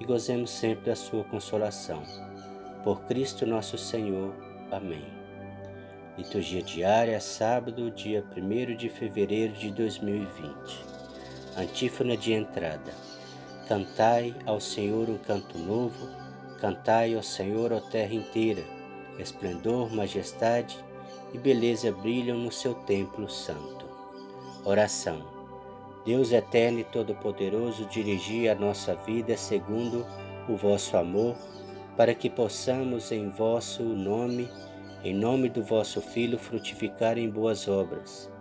e gozemos sempre da sua consolação. Por Cristo nosso Senhor. Amém. Liturgia diária, sábado, dia 1 de fevereiro de 2020. Antífona de entrada. Cantai ao Senhor um canto novo, cantai ao Senhor a terra inteira. Esplendor, majestade e beleza brilham no seu templo santo. Oração. Deus eterno e todo-poderoso, dirigi a nossa vida segundo o vosso amor, para que possamos em vosso nome, em nome do vosso Filho, frutificar em boas obras.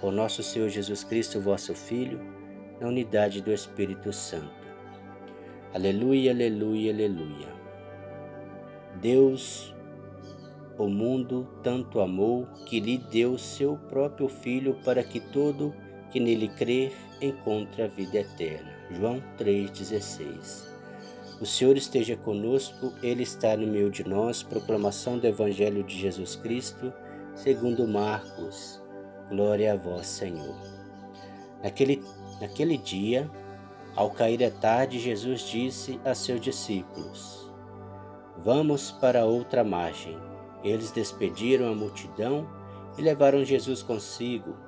Por nosso Senhor Jesus Cristo, vosso Filho, na unidade do Espírito Santo. Aleluia, aleluia, aleluia. Deus, o mundo tanto amou que lhe deu seu próprio Filho para que todo que nele crer encontre a vida eterna. João 3,16 O Senhor esteja conosco, Ele está no meio de nós. Proclamação do Evangelho de Jesus Cristo, segundo Marcos. Glória a vós, Senhor. Naquele, naquele dia, ao cair a tarde, Jesus disse a seus discípulos: Vamos para outra margem. Eles despediram a multidão e levaram Jesus consigo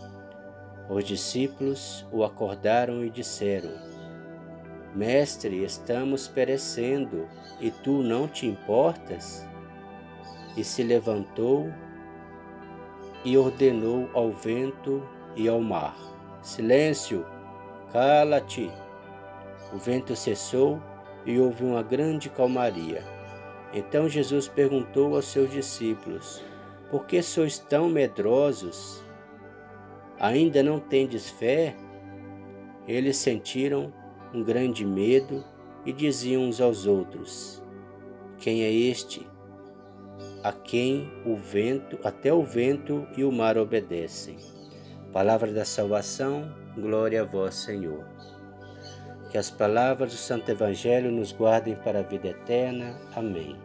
Os discípulos o acordaram e disseram: Mestre, estamos perecendo e tu não te importas? E se levantou e ordenou ao vento e ao mar: Silêncio, cala-te. O vento cessou e houve uma grande calmaria. Então Jesus perguntou aos seus discípulos: Por que sois tão medrosos? Ainda não tendes fé? Eles sentiram um grande medo e diziam uns aos outros: Quem é este? A quem o vento, até o vento e o mar obedecem. Palavra da salvação, glória a vós, Senhor. Que as palavras do Santo Evangelho nos guardem para a vida eterna. Amém.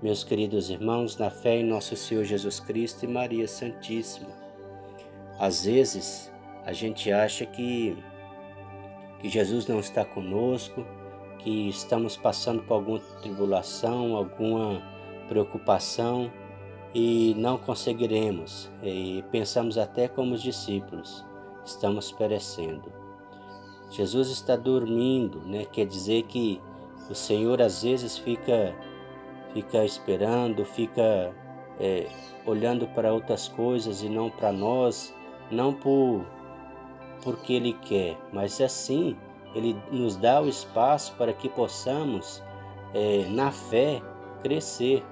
Meus queridos irmãos, na fé em nosso Senhor Jesus Cristo e Maria Santíssima, às vezes a gente acha que, que Jesus não está conosco, que estamos passando por alguma tribulação, alguma preocupação e não conseguiremos. E pensamos até como os discípulos, estamos perecendo. Jesus está dormindo, né? Quer dizer que o Senhor às vezes fica fica esperando, fica é, olhando para outras coisas e não para nós não por porque Ele quer, mas assim Ele nos dá o espaço para que possamos, é, na fé, crescer.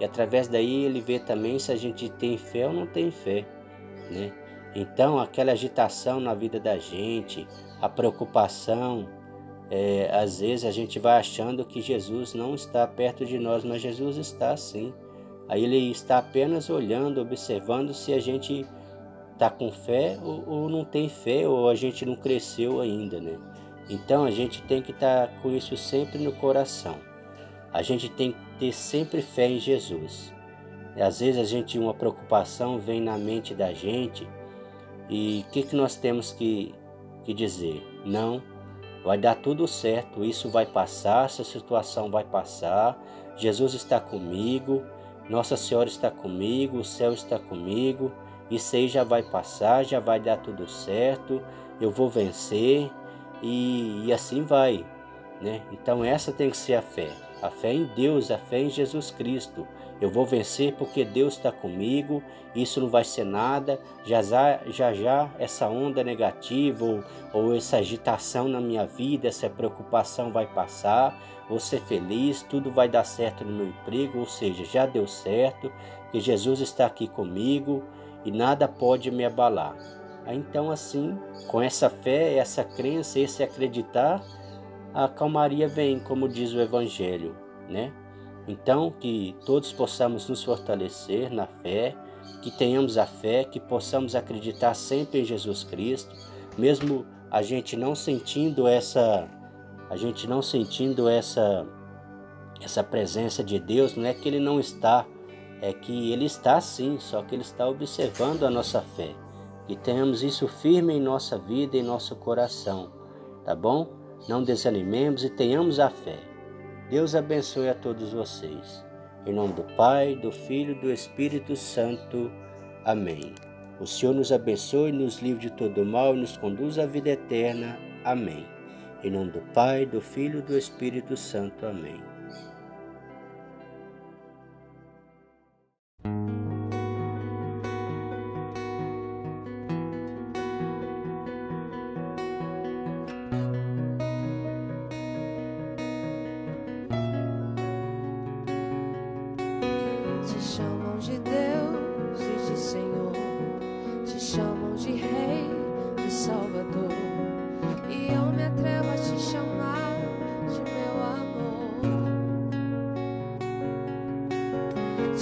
E através daí Ele vê também se a gente tem fé ou não tem fé, né? Então, aquela agitação na vida da gente, a preocupação, é, às vezes a gente vai achando que Jesus não está perto de nós, mas Jesus está sim. Aí ele está apenas olhando, observando se a gente tá com fé ou, ou, não tem fé ou a gente não cresceu ainda, né? Então a gente tem que estar tá com isso sempre no coração. A gente tem que ter sempre fé em Jesus. Às vezes a gente uma preocupação vem na mente da gente e o que, que nós temos que, que dizer? Não, vai dar tudo certo, isso vai passar, essa situação vai passar, Jesus está comigo, Nossa Senhora está comigo, o céu está comigo, isso aí já vai passar, já vai dar tudo certo, eu vou vencer e, e assim vai. Né? Então essa tem que ser a fé, a fé em Deus, a fé em Jesus Cristo. Eu vou vencer porque Deus está comigo, isso não vai ser nada. Já já, já essa onda negativa ou, ou essa agitação na minha vida, essa preocupação vai passar. Vou ser feliz, tudo vai dar certo no meu emprego, ou seja, já deu certo, que Jesus está aqui comigo e nada pode me abalar. Então, assim, com essa fé, essa crença, esse acreditar, a calmaria vem, como diz o Evangelho, né? Então, que todos possamos nos fortalecer na fé, que tenhamos a fé, que possamos acreditar sempre em Jesus Cristo, mesmo a gente não sentindo essa a gente não sentindo essa essa presença de Deus, não é que ele não está, é que ele está sim, só que ele está observando a nossa fé. Que tenhamos isso firme em nossa vida e em nosso coração, tá bom? Não desanimemos e tenhamos a fé. Deus abençoe a todos vocês. Em nome do Pai, do Filho e do Espírito Santo. Amém. O Senhor nos abençoe, nos livre de todo mal e nos conduz à vida eterna. Amém. Em nome do Pai, do Filho e do Espírito Santo. Amém.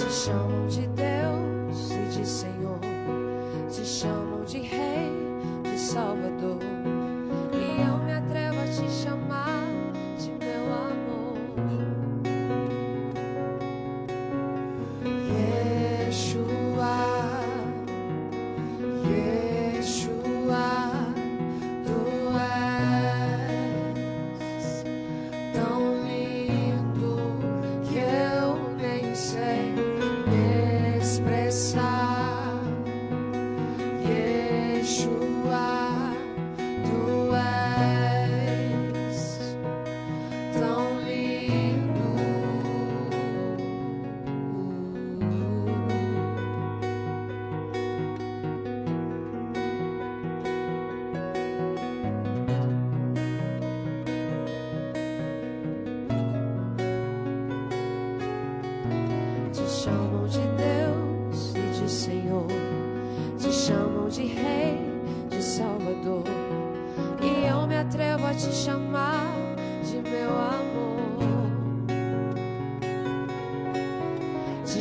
Chamam de Deus e de Senhor, te chamam de Rei, de Salvador. E eu me atrevo a te chamar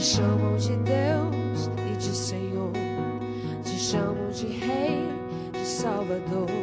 chamam de Deus e de Senhor, te chamam de Rei, de Salvador.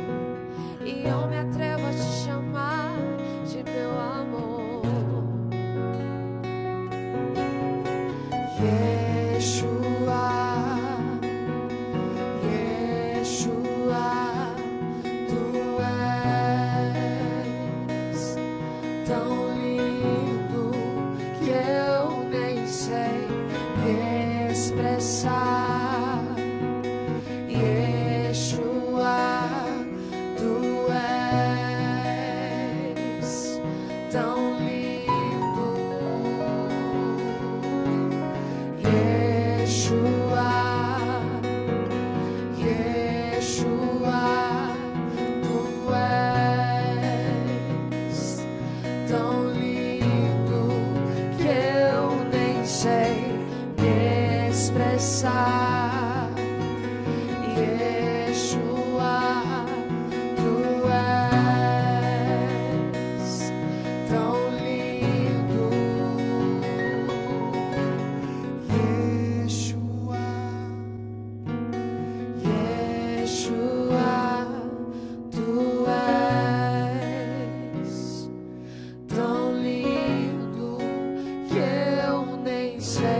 say